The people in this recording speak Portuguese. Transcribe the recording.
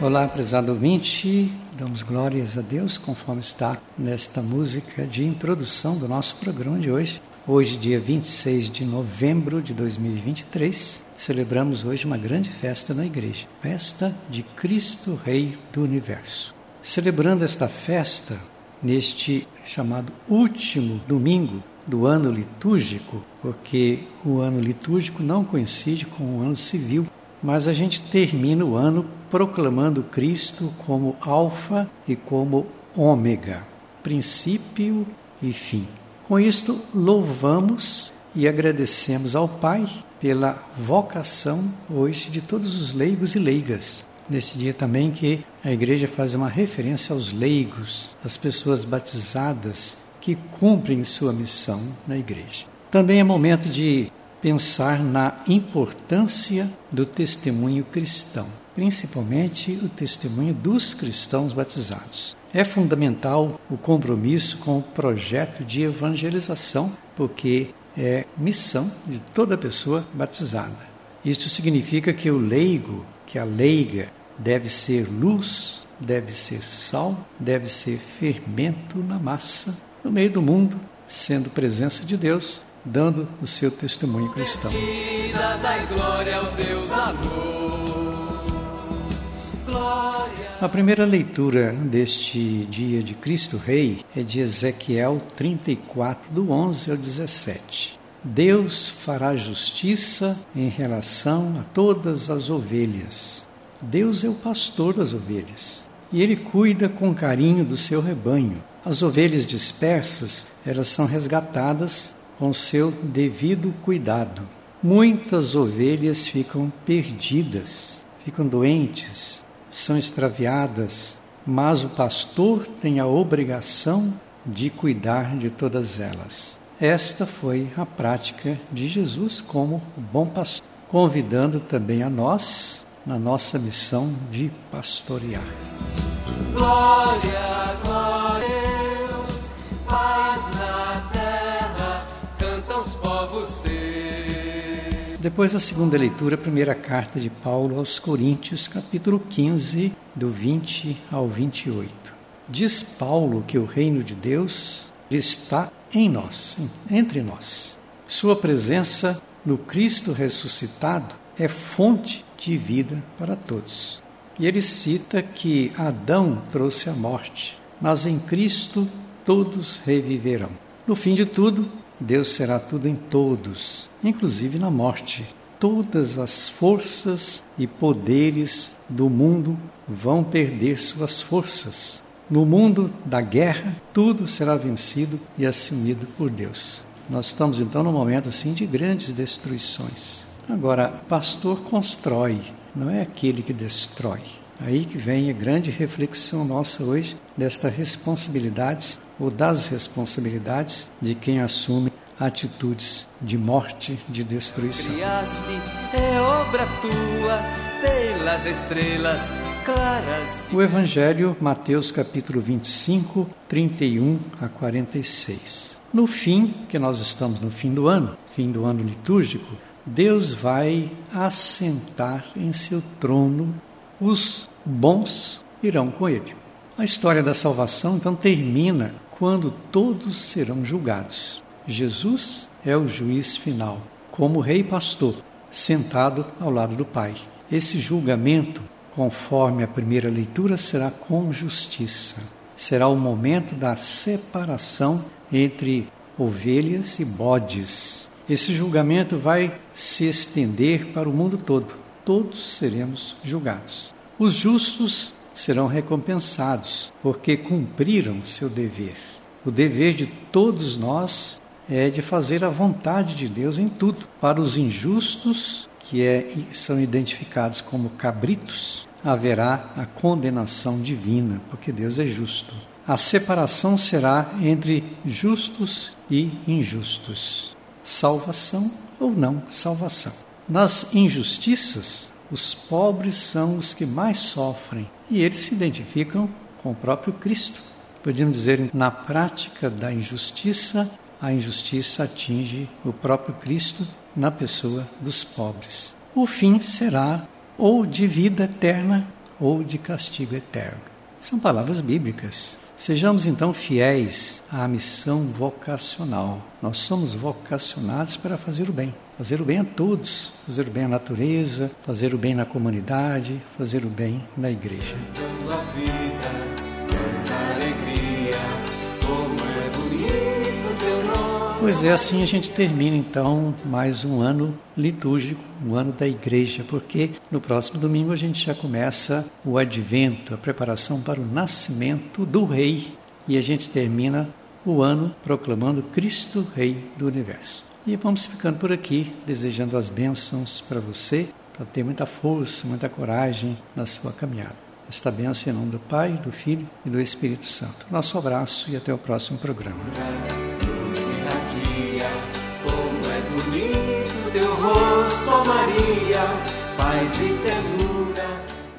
Olá, prezado ouvinte, damos glórias a Deus conforme está nesta música de introdução do nosso programa de hoje. Hoje, dia 26 de novembro de 2023, celebramos hoje uma grande festa na igreja, festa de Cristo Rei do Universo. Celebrando esta festa, neste chamado último domingo do ano litúrgico, porque o ano litúrgico não coincide com o ano civil, mas a gente termina o ano proclamando Cristo como Alfa e como Ômega, princípio e fim. Com isto, louvamos e agradecemos ao Pai pela vocação hoje de todos os leigos e leigas. Nesse dia também que a igreja faz uma referência aos leigos, as pessoas batizadas que cumprem sua missão na igreja. Também é momento de pensar na importância do testemunho cristão, principalmente o testemunho dos cristãos batizados. É fundamental o compromisso com o projeto de evangelização, porque é missão de toda pessoa batizada. Isto significa que o leigo, que a leiga, deve ser luz, deve ser sal, deve ser fermento na massa, no meio do mundo, sendo presença de Deus dando o seu testemunho cristão. A primeira leitura deste dia de Cristo Rei é de Ezequiel 34, do 11 ao 17. Deus fará justiça em relação a todas as ovelhas. Deus é o pastor das ovelhas e ele cuida com carinho do seu rebanho. As ovelhas dispersas, elas são resgatadas com seu devido cuidado. Muitas ovelhas ficam perdidas, ficam doentes, são extraviadas, mas o pastor tem a obrigação de cuidar de todas elas. Esta foi a prática de Jesus como bom pastor, convidando também a nós na nossa missão de pastorear. Glória, glória Depois da segunda leitura, a primeira carta de Paulo aos Coríntios, capítulo 15, do 20 ao 28. Diz Paulo que o reino de Deus está em nós, entre nós. Sua presença no Cristo ressuscitado é fonte de vida para todos. E ele cita que Adão trouxe a morte, mas em Cristo todos reviverão. No fim de tudo, Deus será tudo em todos, inclusive na morte. Todas as forças e poderes do mundo vão perder suas forças. No mundo da guerra, tudo será vencido e assumido por Deus. Nós estamos então num momento assim de grandes destruições. Agora, pastor constrói, não é aquele que destrói. Aí que vem a grande reflexão nossa hoje desta responsabilidades ou das responsabilidades de quem assume atitudes de morte, de destruição. Criaste, é obra tua, pelas estrelas claras. O Evangelho, Mateus capítulo 25, 31 a 46. No fim, que nós estamos no fim do ano, fim do ano litúrgico, Deus vai assentar em seu trono os bons irão com ele. A história da salvação então termina quando todos serão julgados. Jesus é o juiz final, como rei pastor, sentado ao lado do Pai. Esse julgamento, conforme a primeira leitura, será com justiça. Será o momento da separação entre ovelhas e bodes. Esse julgamento vai se estender para o mundo todo. Todos seremos julgados. Os justos serão recompensados, porque cumpriram seu dever. O dever de todos nós é de fazer a vontade de Deus em tudo. Para os injustos, que é, são identificados como cabritos, haverá a condenação divina, porque Deus é justo. A separação será entre justos e injustos. Salvação ou não salvação. Nas injustiças, os pobres são os que mais sofrem e eles se identificam com o próprio Cristo. Podemos dizer, na prática da injustiça, a injustiça atinge o próprio Cristo na pessoa dos pobres. O fim será ou de vida eterna ou de castigo eterno. São palavras bíblicas. Sejamos então fiéis à missão vocacional. Nós somos vocacionados para fazer o bem. Fazer o bem a todos, fazer o bem à natureza, fazer o bem na comunidade, fazer o bem na igreja. Pois é, assim a gente termina então mais um ano litúrgico, um ano da igreja, porque no próximo domingo a gente já começa o advento, a preparação para o nascimento do Rei, e a gente termina o ano proclamando Cristo Rei do Universo. E vamos ficando por aqui, desejando as bênçãos para você, para ter muita força, muita coragem na sua caminhada. Esta bênção em nome do Pai, do Filho e do Espírito Santo. Nosso abraço e até o próximo programa. Maria, paz e ternura.